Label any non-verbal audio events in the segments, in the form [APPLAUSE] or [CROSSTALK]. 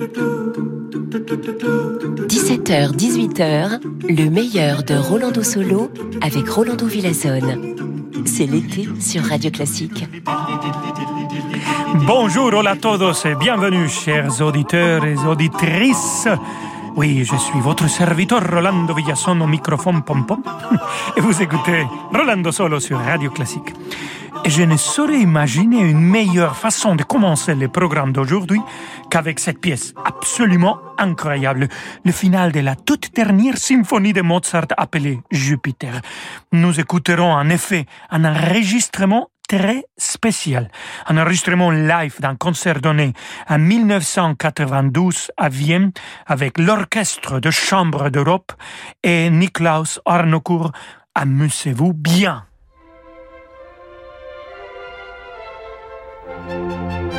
17h, 18h, le meilleur de Rolando Solo avec Rolando Villazone. C'est l'été sur Radio Classique. Bonjour hola todos et bienvenue chers auditeurs et auditrices. Oui, je suis votre serviteur Rolando Villazone au microphone pom-pom [LAUGHS] et vous écoutez Rolando Solo sur Radio Classique. Je ne saurais imaginer une meilleure façon de commencer le programme d'aujourd'hui qu'avec cette pièce absolument incroyable, le final de la toute dernière symphonie de Mozart appelée Jupiter. Nous écouterons en effet un enregistrement très spécial, un enregistrement live d'un concert donné en 1992 à Vienne avec l'Orchestre de Chambre d'Europe et Niklaus Arnocourt. Amusez-vous bien. Ce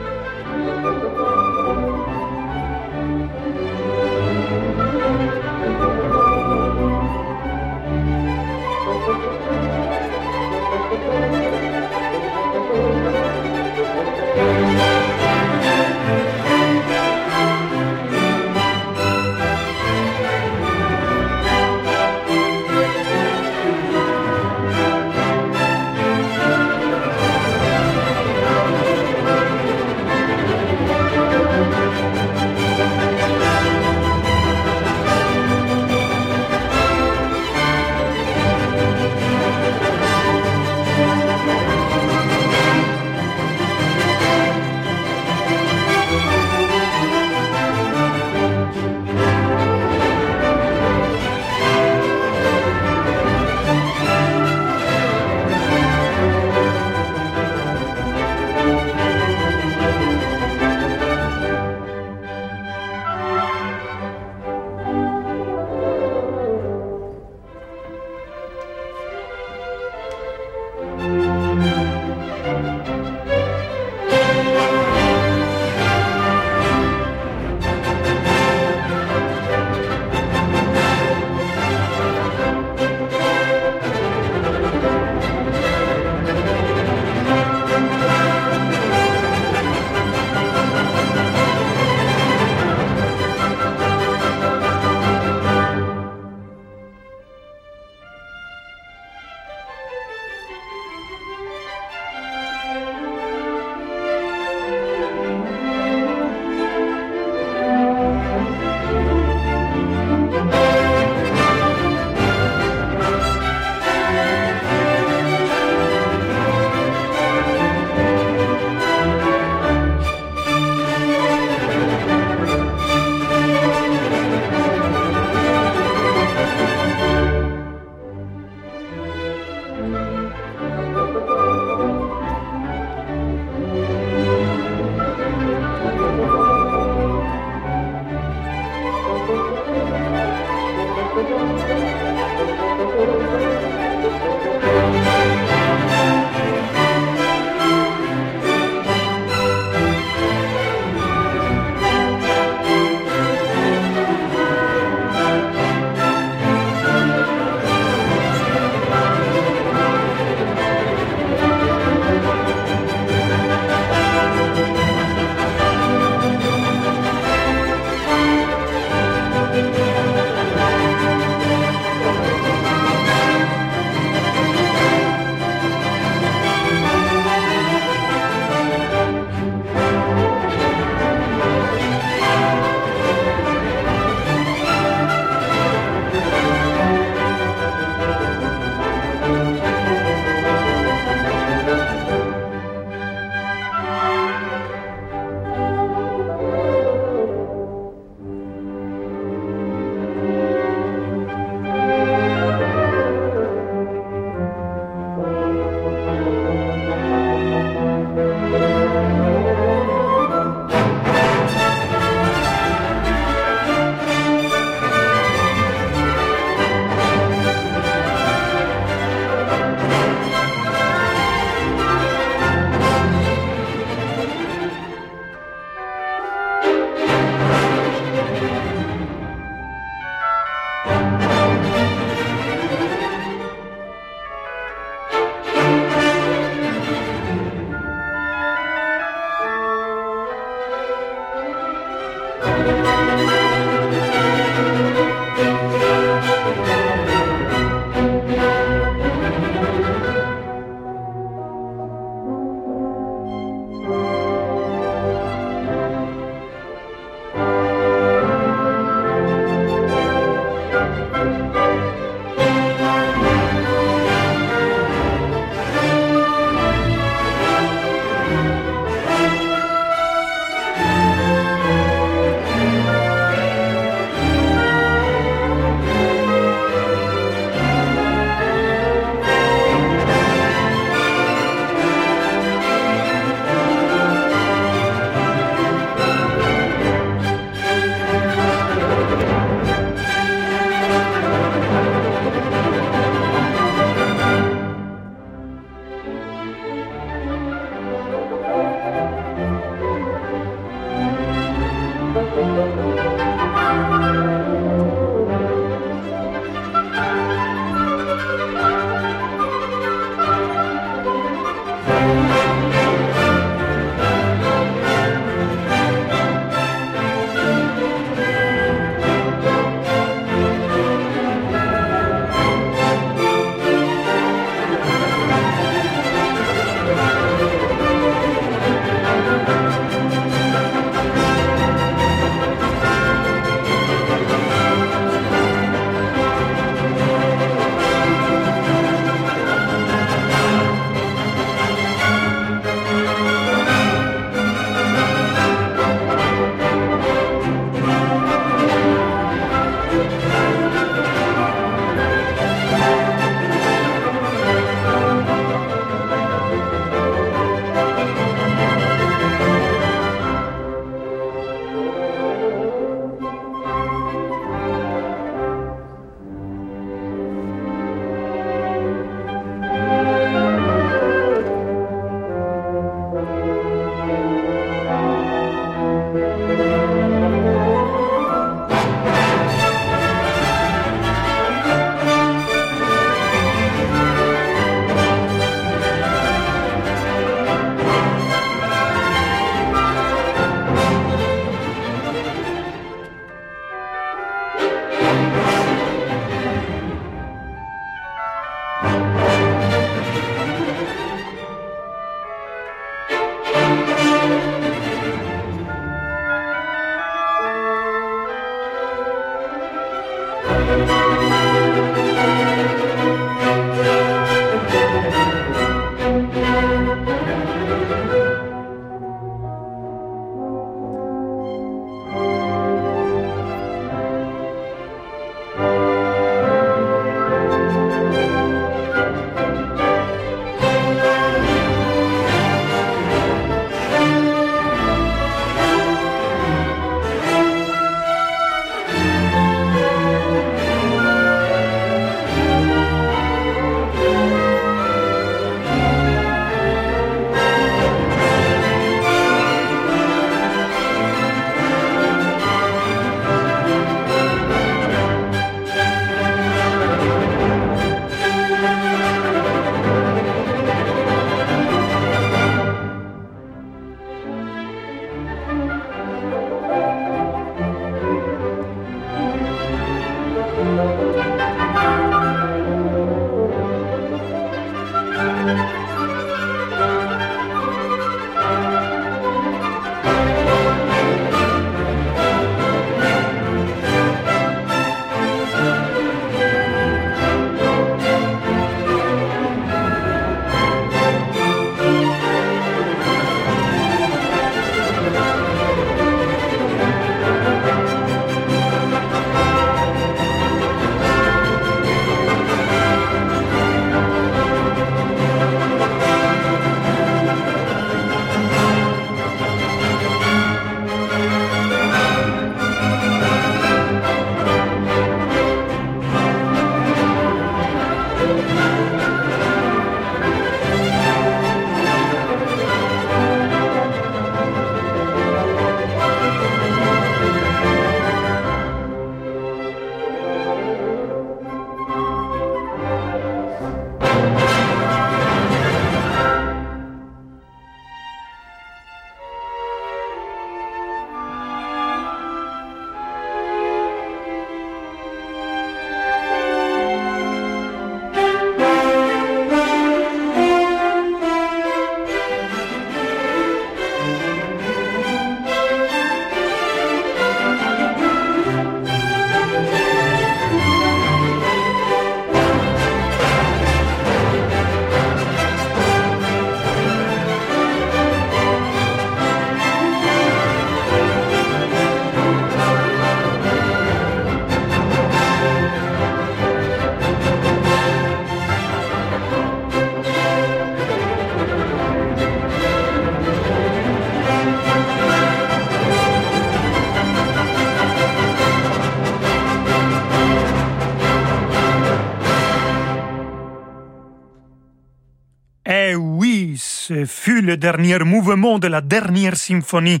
le dernier mouvement de la dernière symphonie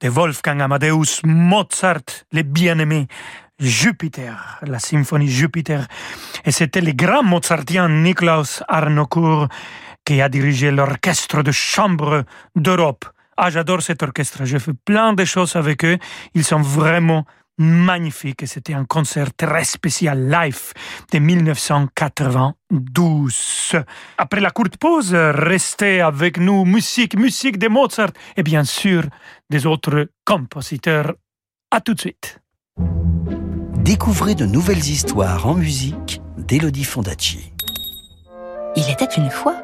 de Wolfgang Amadeus Mozart, le bien-aimé Jupiter, la symphonie Jupiter. Et c'était le grand mozartien Niklaus Arnoncourt qui a dirigé l'orchestre de chambre d'Europe. Ah, j'adore cet orchestre. J'ai fait plein de choses avec eux. Ils sont vraiment magnifiques. Et c'était un concert très spécial live de 1992. Après la courte pause, restez avec nous. Musique, musique de Mozart et bien sûr des autres compositeurs. À tout de suite. Découvrez de nouvelles histoires en musique d'Elodie Fondacci. Il était une fois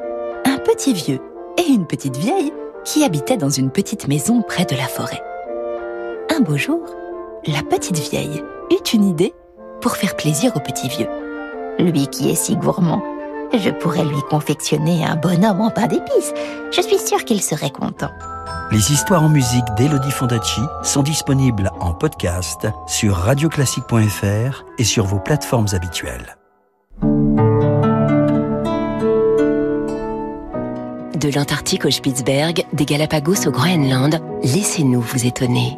un petit vieux et une petite vieille qui habitaient dans une petite maison près de la forêt. Un beau jour, la petite vieille eut une idée pour faire plaisir au petit vieux. Lui qui est si gourmand, je pourrais lui confectionner un bonhomme en pain d'épices. Je suis sûre qu'il serait content. Les histoires en musique d'Elodie Fondacci sont disponibles en podcast sur radioclassique.fr et sur vos plateformes habituelles. De l'Antarctique au Spitzberg, des Galapagos au Groenland, laissez-nous vous étonner.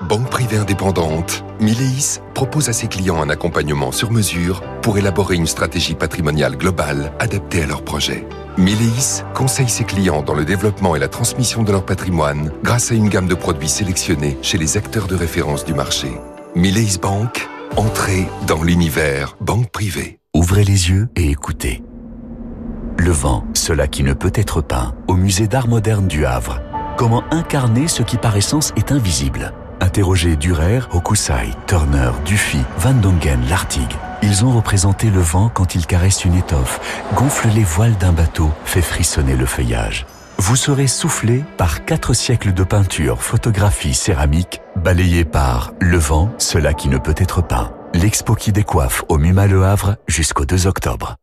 Banque privée indépendante, Mileis propose à ses clients un accompagnement sur mesure pour élaborer une stratégie patrimoniale globale adaptée à leurs projets. Mileis conseille ses clients dans le développement et la transmission de leur patrimoine grâce à une gamme de produits sélectionnés chez les acteurs de référence du marché. Mileis Bank, entrée dans l'univers banque privée. Ouvrez les yeux et écoutez. Le vent, cela qui ne peut être peint, au musée d'art moderne du Havre. Comment incarner ce qui par essence est invisible Interrogez Durer, Hokusai, Turner, Dufy, Van Dongen, Lartigue. Ils ont représenté le vent quand il caresse une étoffe, gonfle les voiles d'un bateau, fait frissonner le feuillage. Vous serez soufflé par quatre siècles de peinture, photographie, céramique, balayé par le vent, cela qui ne peut être peint. L'expo qui décoiffe au MUMA Le Havre jusqu'au 2 octobre.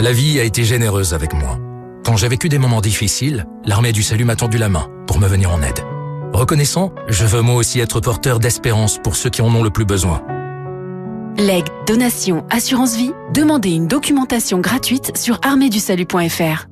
La vie a été généreuse avec moi. Quand j'ai vécu des moments difficiles, l'armée du salut m'a tendu la main pour me venir en aide. Reconnaissant, je veux moi aussi être porteur d'espérance pour ceux qui en ont le plus besoin. Legs, donation, assurance vie, demandez une documentation gratuite sur arméedusalut.fr.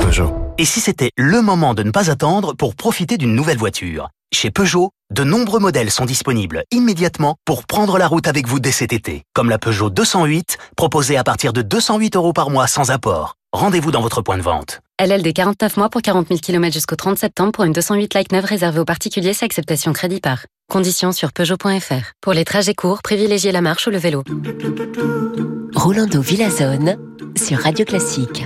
Peugeot. Et si c'était le moment de ne pas attendre pour profiter d'une nouvelle voiture? Chez Peugeot, de nombreux modèles sont disponibles immédiatement pour prendre la route avec vous dès cet été, comme la Peugeot 208, proposée à partir de 208 euros par mois sans apport. Rendez-vous dans votre point de vente. LLD 49 mois pour 40 000 km jusqu'au 30 septembre pour une 208 Like 9 réservée aux particuliers, c'est acceptation crédit par. Conditions sur Peugeot.fr. Pour les trajets courts, privilégiez la marche ou le vélo. Rolando Villazone sur Radio Classique.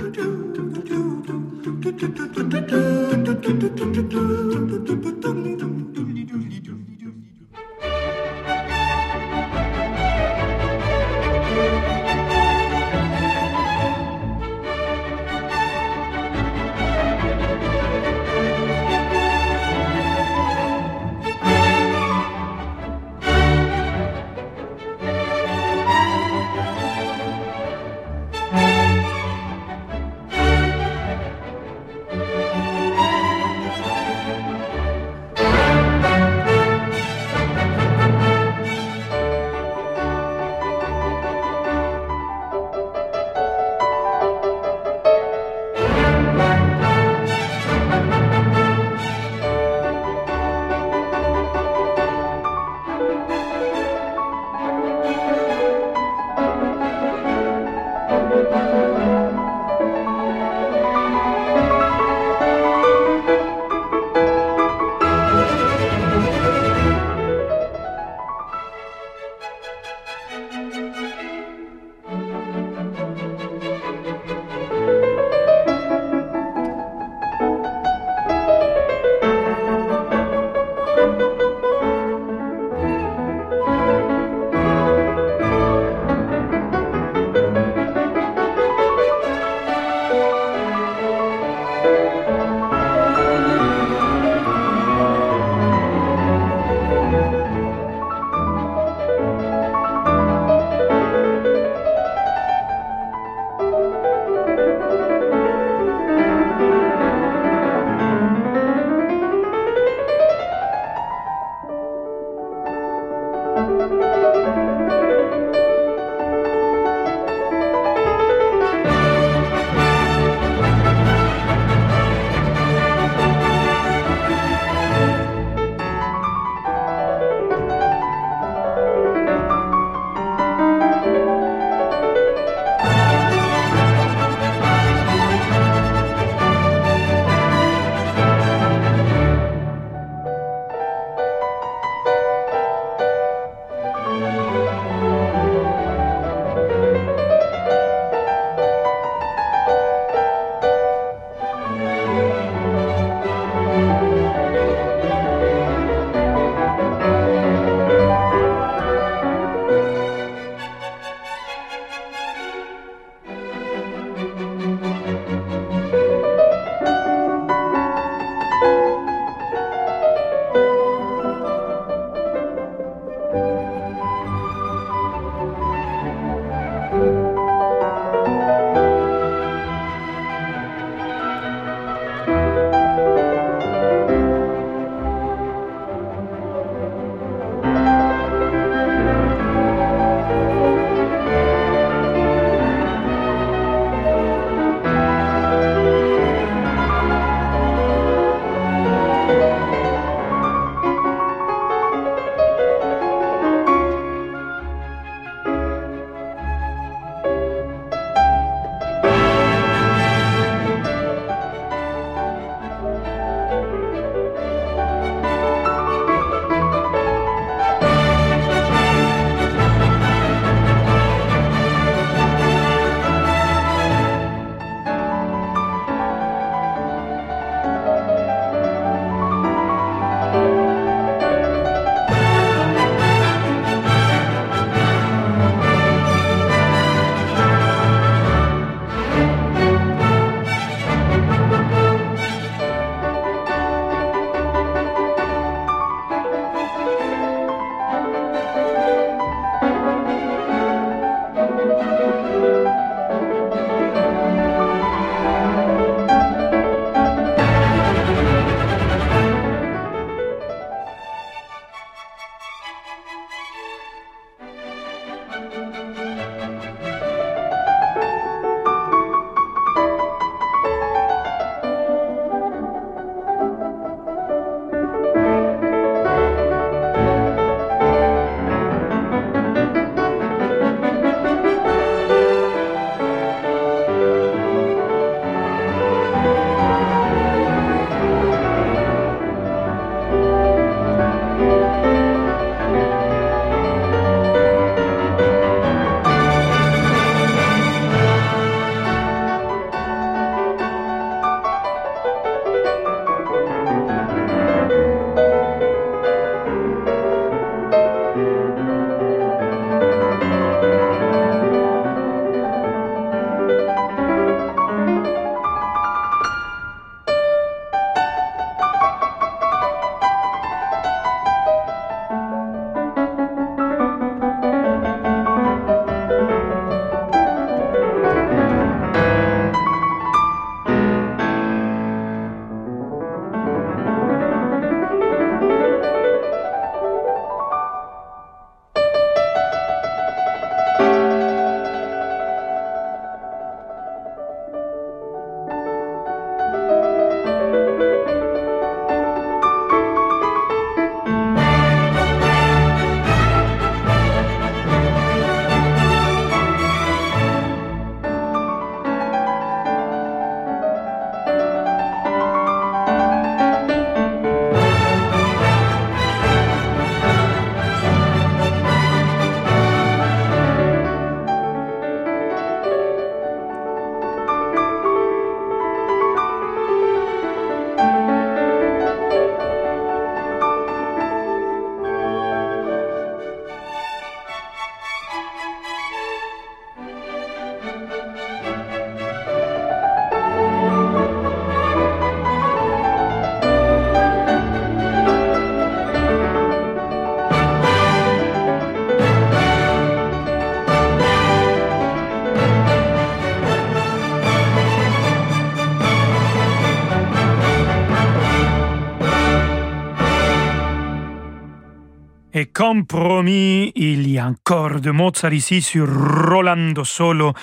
Et comme promis, il y a encore de Mozart ici sur Rolando Solo.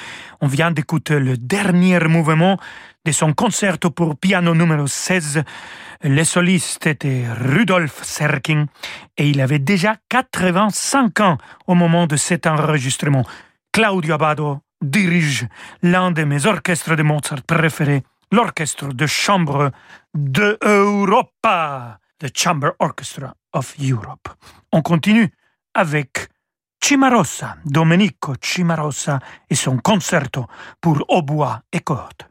On vient d'écouter le dernier mouvement de son concerto pour piano numéro 16. Le soliste était Rudolf Serkin et il avait déjà 85 ans au moment de cet enregistrement. Claudio Abbado dirige l'un de mes orchestres de Mozart préférés, l'orchestre de chambre de Europa, the Chamber Orchestra of Europe. On continue avec Cimarossa, Domenico Cimarossa et son concerto pour hautbois et cordes.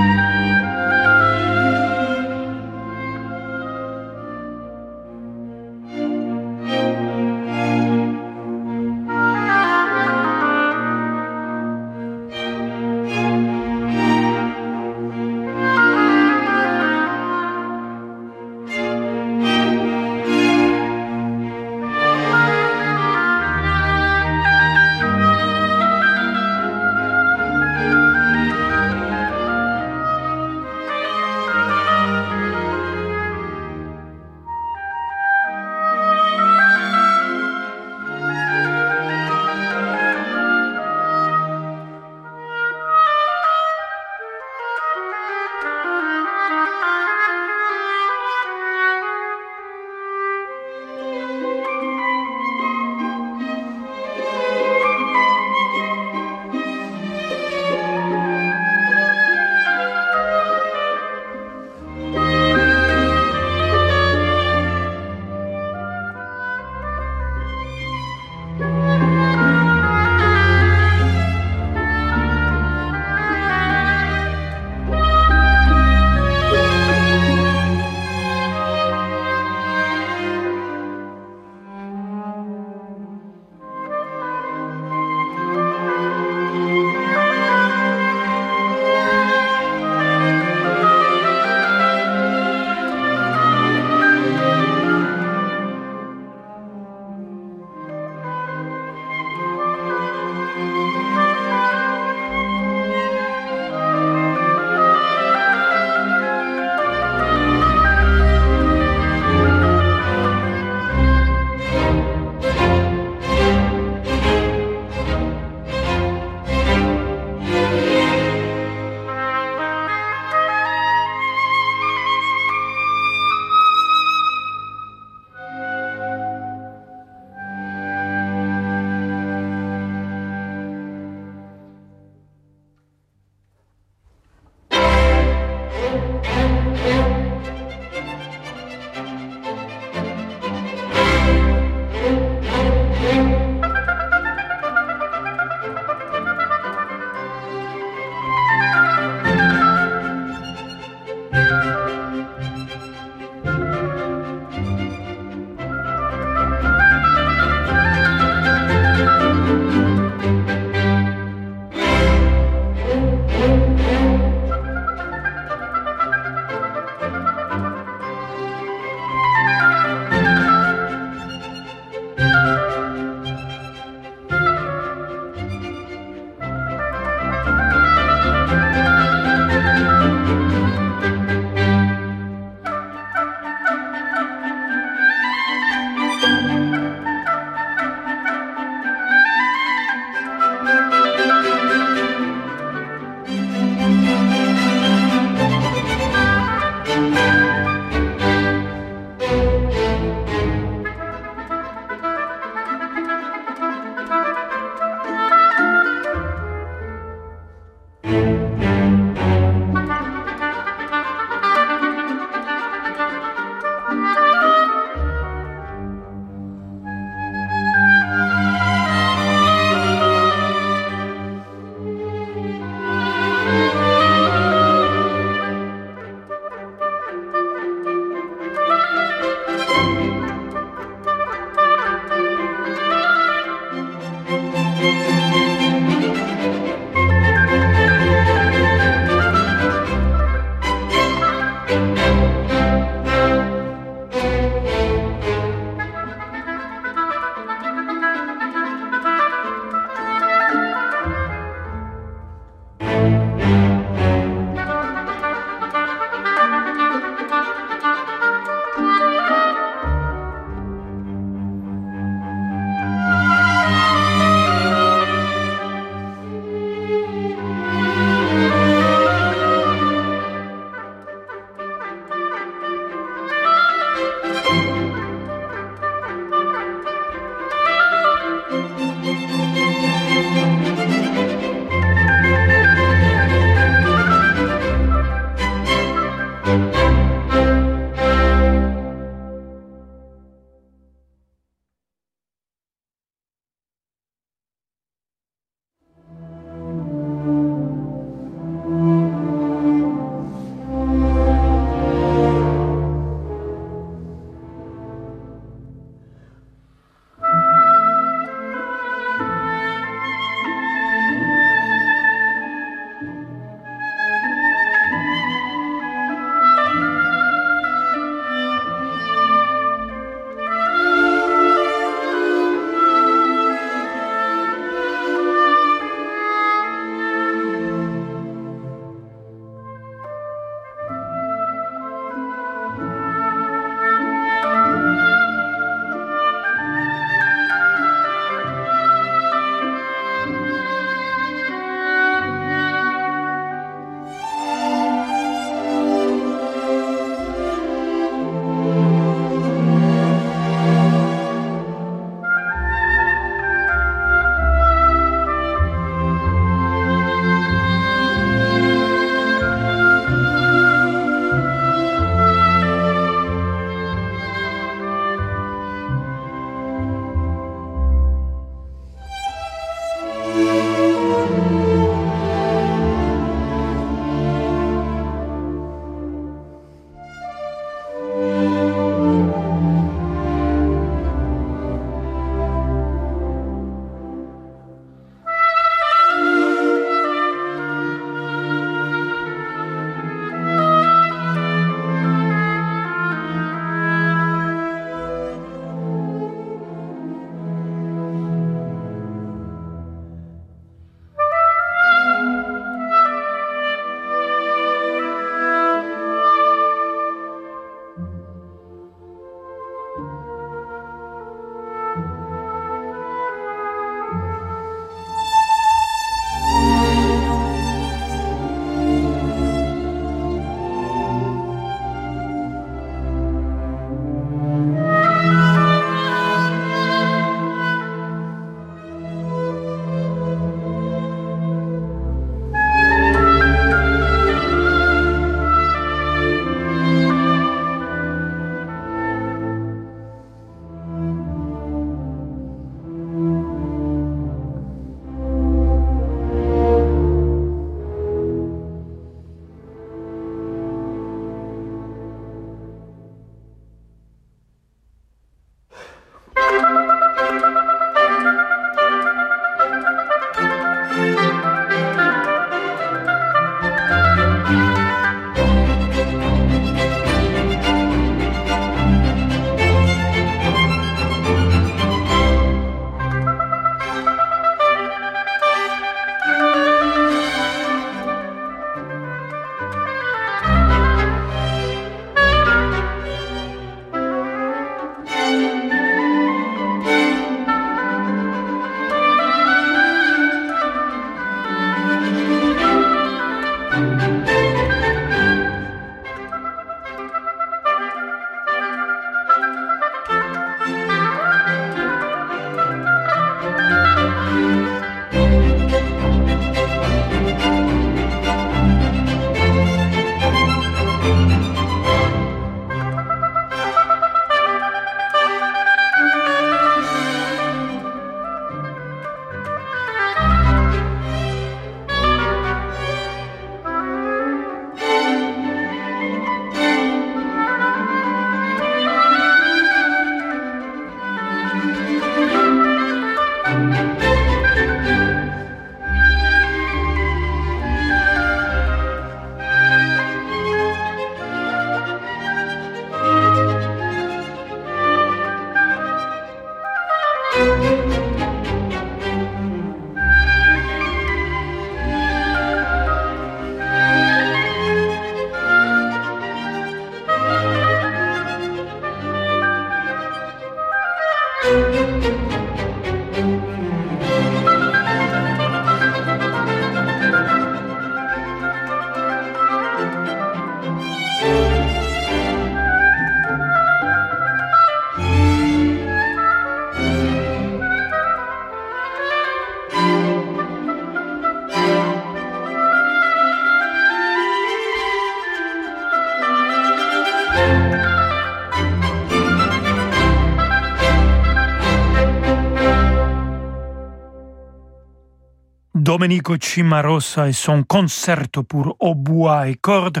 Domenico Cimarosa et son concerto pour hautbois et cordes,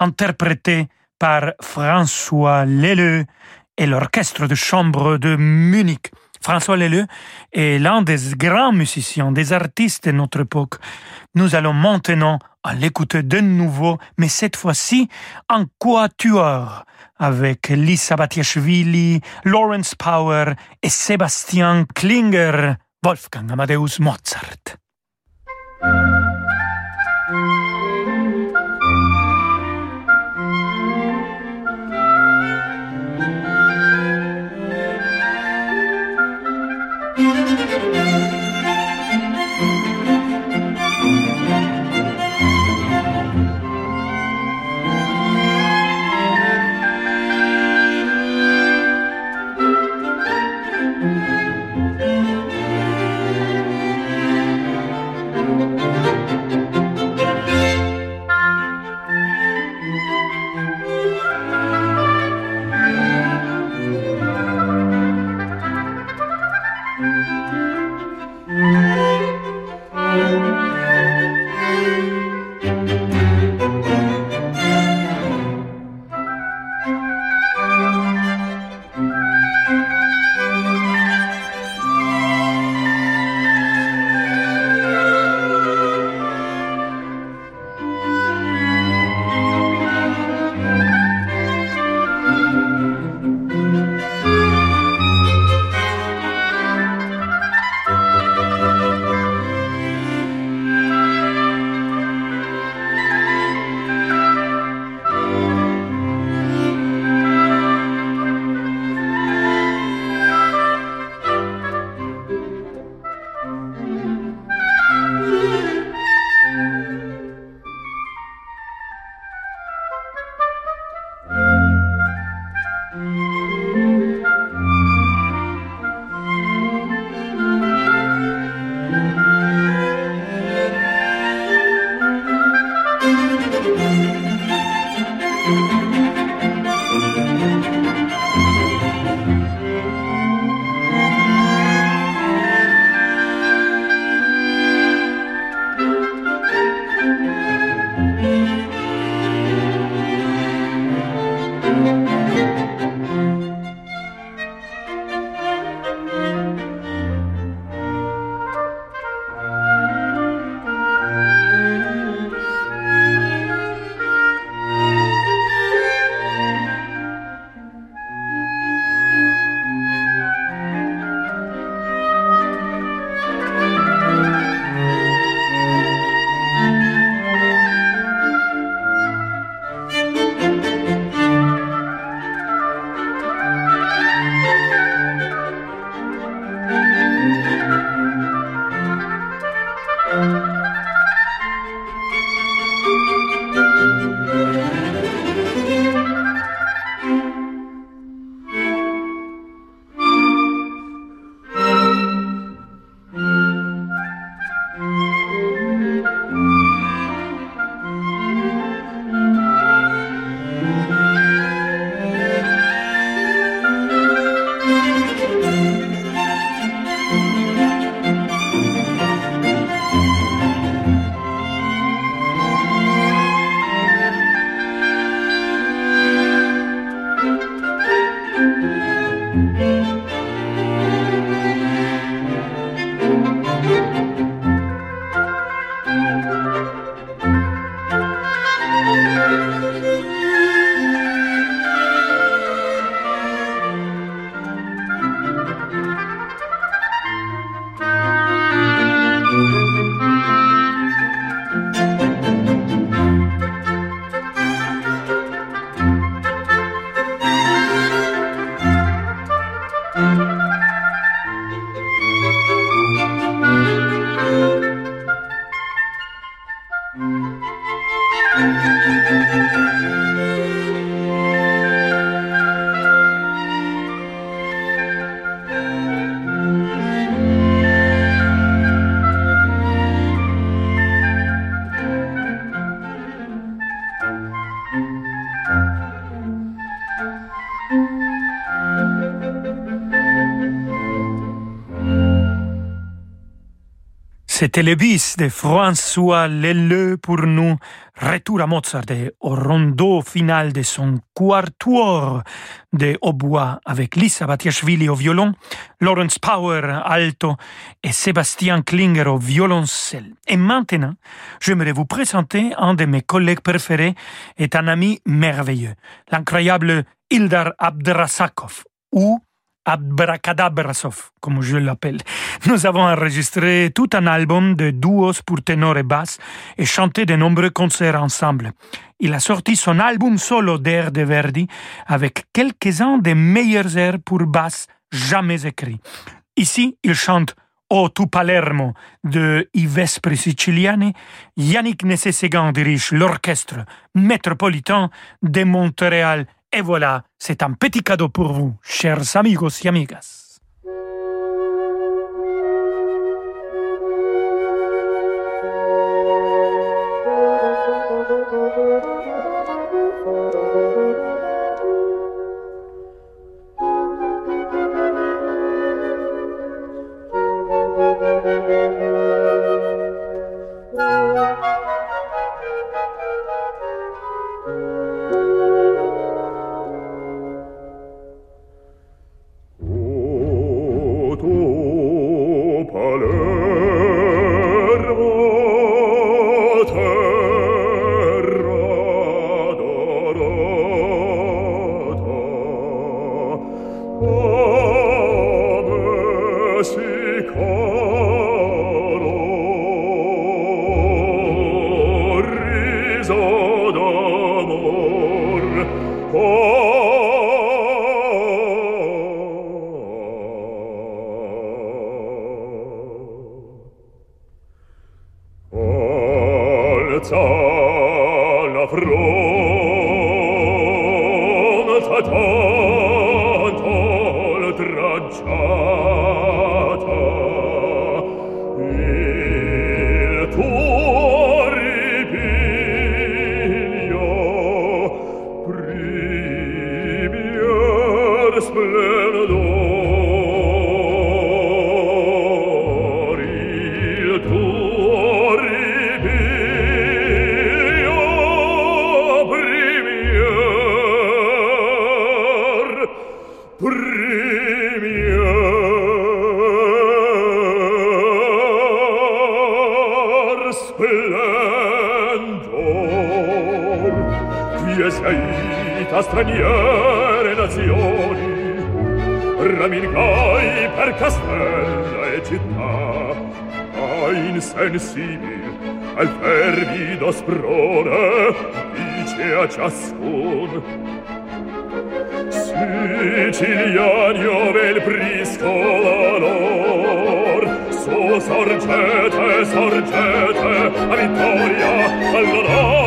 interprété par François Leleu et l'orchestre de chambre de Munich. François Leleu est l'un des grands musiciens, des artistes de notre époque. Nous allons maintenant l'écouter de nouveau, mais cette fois-ci en quatuor, avec Lisa Batiashvili, Lawrence Power et Sébastien Klinger, Wolfgang Amadeus Mozart. Música C'était le de François Leleu pour nous. Retour à Mozart et au rondeau final de son quatuor de hautbois avec Lisa Batiashvili au violon, Lawrence Power alto et Sébastien Klinger au violoncelle. Et maintenant, j'aimerais vous présenter un de mes collègues préférés et un ami merveilleux, l'incroyable Ildar Abdrasakov, ou Abracadabrasov, comme je l'appelle. Nous avons enregistré tout un album de duos pour ténor et basse et chanté de nombreux concerts ensemble. Il a sorti son album solo d'air de Verdi avec quelques-uns des meilleurs airs pour basse jamais écrits. Ici, il chante O tu Palermo de I Vespri Siciliani, Yannick Nessé-Ségan dirige l'orchestre métropolitain de Montréal et voilà, c'est un petit cadeau pour vous, chers amigos et amigas. splendor qui eseita straniere nazioni ramilgai per castella e città a insensibil al fervido sprone dice a ciascun Siciliani ove il briscolano lassù sorgete, sorgete, a vittoria, all'onore.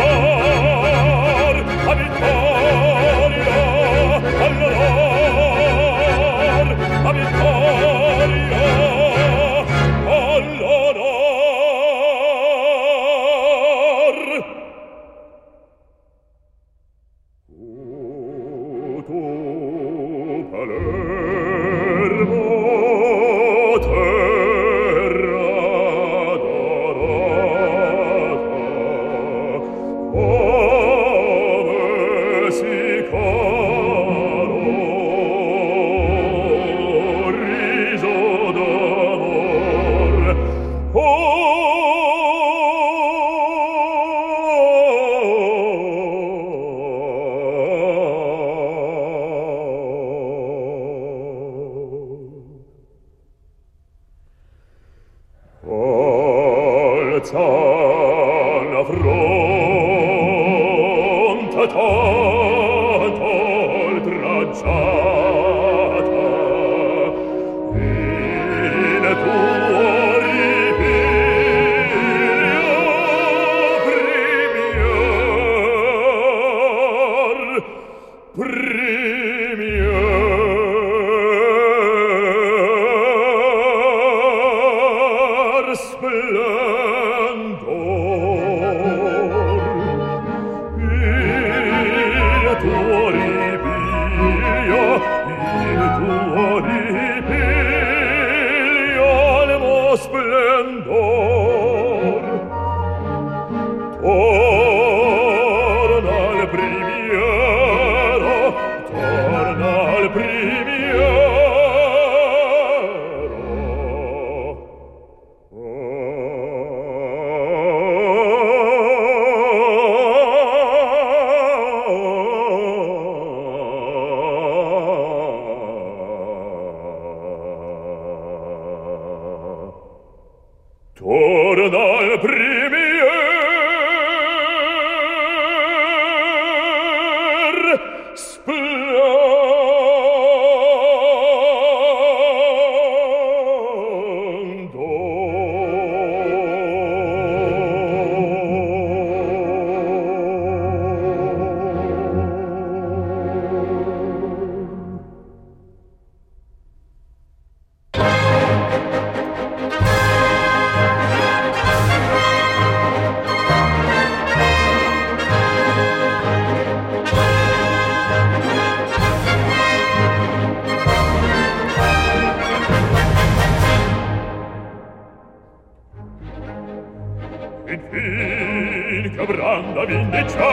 infin che branda vindicà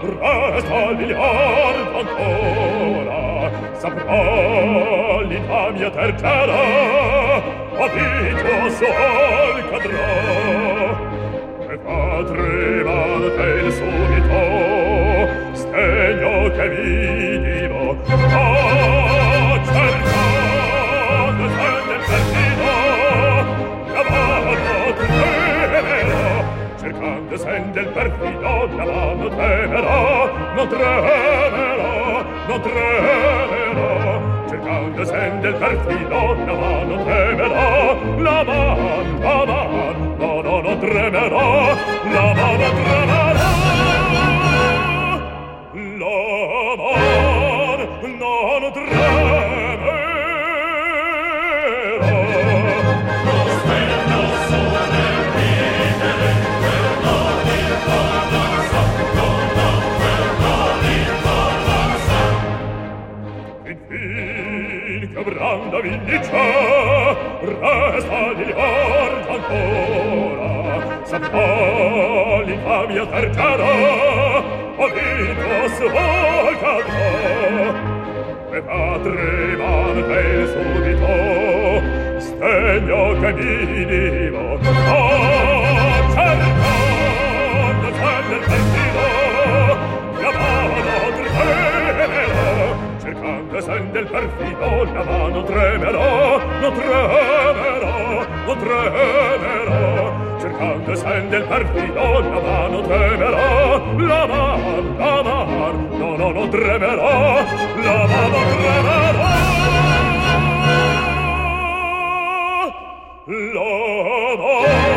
resta l'iliard ancora. Saprà l'Italia tercera a vita sol cadrà. E fa tremante il subito stegno che vidivo ah sente il perfido la mano tremerà non tremerà non tremerà cercando sente il perfido la mano tremerà la mano la mano no no non tremerà la mano tremerà. La mano branda vindicia, resta di liord ancora, sapò l'infamia tergiara, o vito svolcadrà. E padre vante subito, stegno che mi divo, oh! presen del perfido la mano tremerò lo tremerò lo tremerò. Cercando sen del perfido la mano tremerò. La mano la mano no no lo tremerò. La mano tremerò. La mano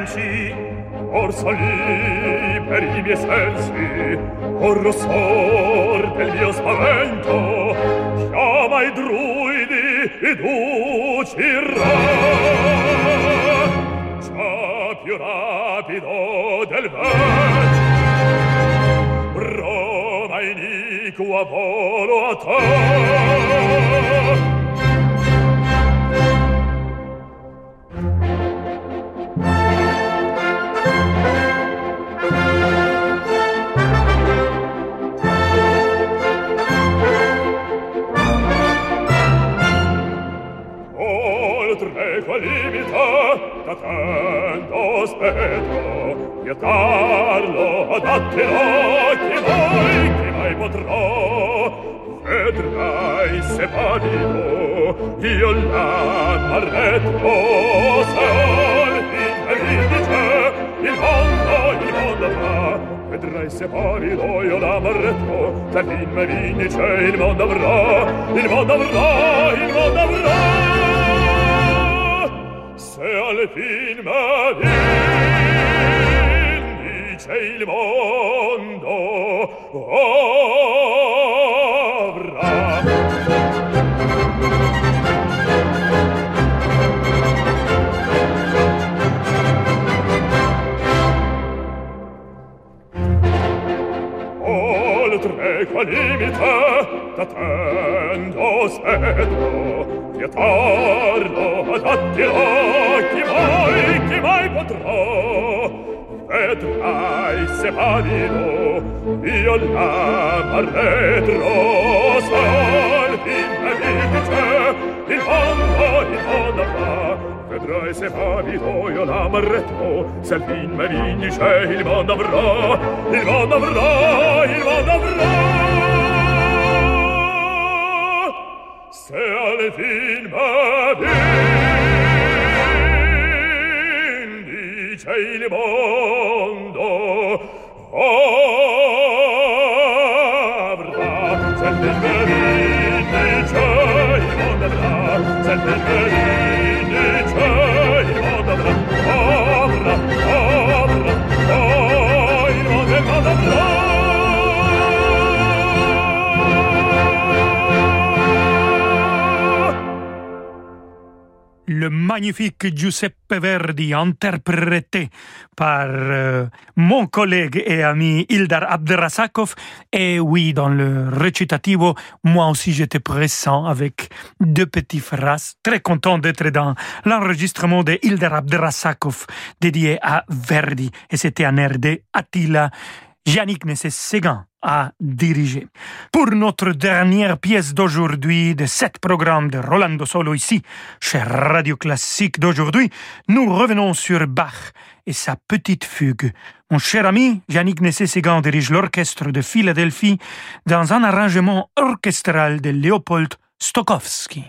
pensi or soli per i miei sensi or rossor del mio spavento chiama i druidi ed uccirrà già più rapido del vento Roma iniqua volo a te. Limita datendo spetto vietarlo adatterò chi mai chi mai potrò. Vedrai se pavido io l'ammarretto sol in indice il mondo il mondo fa vedrai se pavido io l'ammarretto se fin me vindice il mondo avrà il mondo avrà il mondo avrà se al fin matin dice il mondo avrà. Oltre qual limite t'attendo sedro vietarlo adattirò chi mai, chi mai potrà vedrai se pavido io l'ammarretro salvi me vince il mondo, il mondo va vedrai se pavido io l'ammarretro se al fin me vince il mondo avrà il mondo avrà il mondo avrà se alle fin ma vin dice il mondo avrà se il vin dice il mondo avrà se il vin magnifique Giuseppe Verdi, interprété par euh, mon collègue et ami Ildar Abderrasakov. Et oui, dans le recitativo, moi aussi j'étais présent avec deux petites phrases. Très content d'être dans l'enregistrement de Ildar Abderrasakov dédié à Verdi. Et c'était un air de Attila Yannick Nessé-Séguin a dirigé. Pour notre dernière pièce d'aujourd'hui de sept programmes de Rolando Solo ici, chez Radio Classique d'aujourd'hui, nous revenons sur Bach et sa petite fugue. Mon cher ami Yannick Nessé-Séguin dirige l'orchestre de Philadelphie dans un arrangement orchestral de Léopold Stokowski.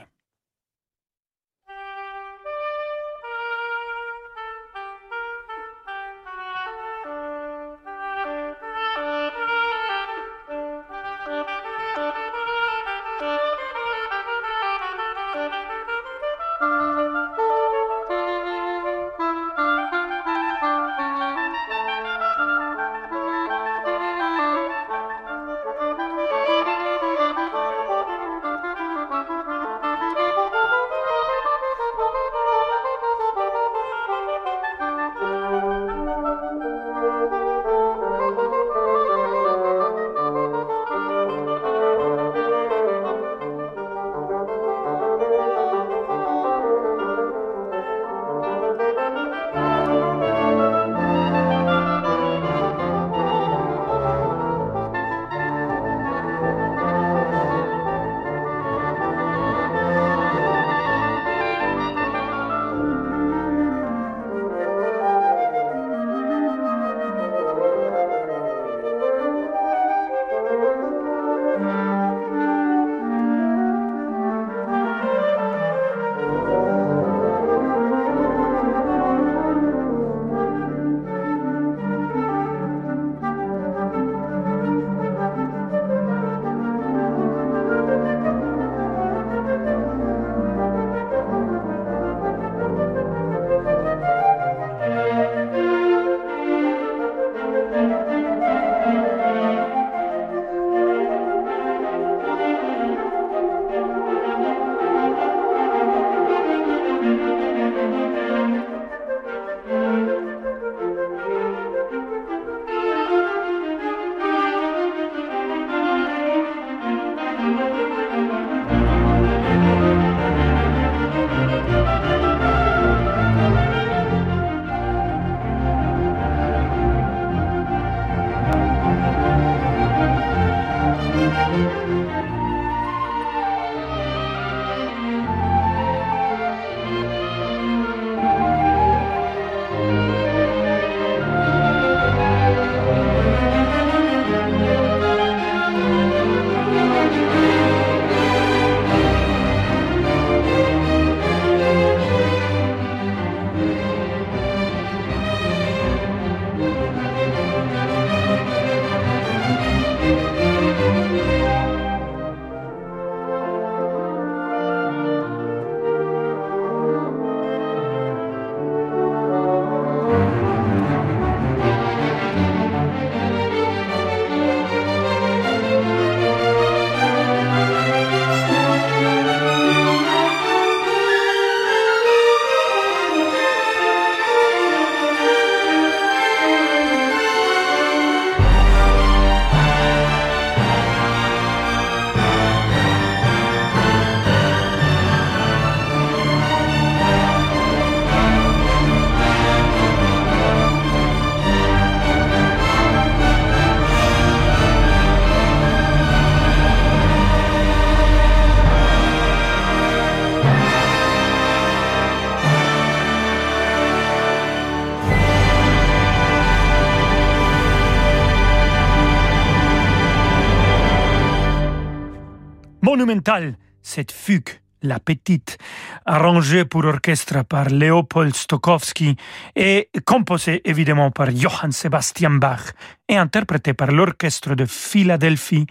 Cette fugue, la petite, arrangée pour orchestre par Léopold Stokowski et composée évidemment par Johann Sebastian Bach et interprétée par l'orchestre de Philadelphie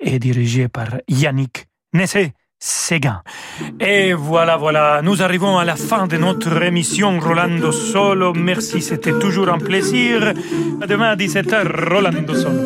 et dirigée par Yannick Nessé. Séguin. Et voilà, voilà, nous arrivons à la fin de notre émission Rolando Solo. Merci, c'était toujours un plaisir. À demain à 17h, Rolando Solo.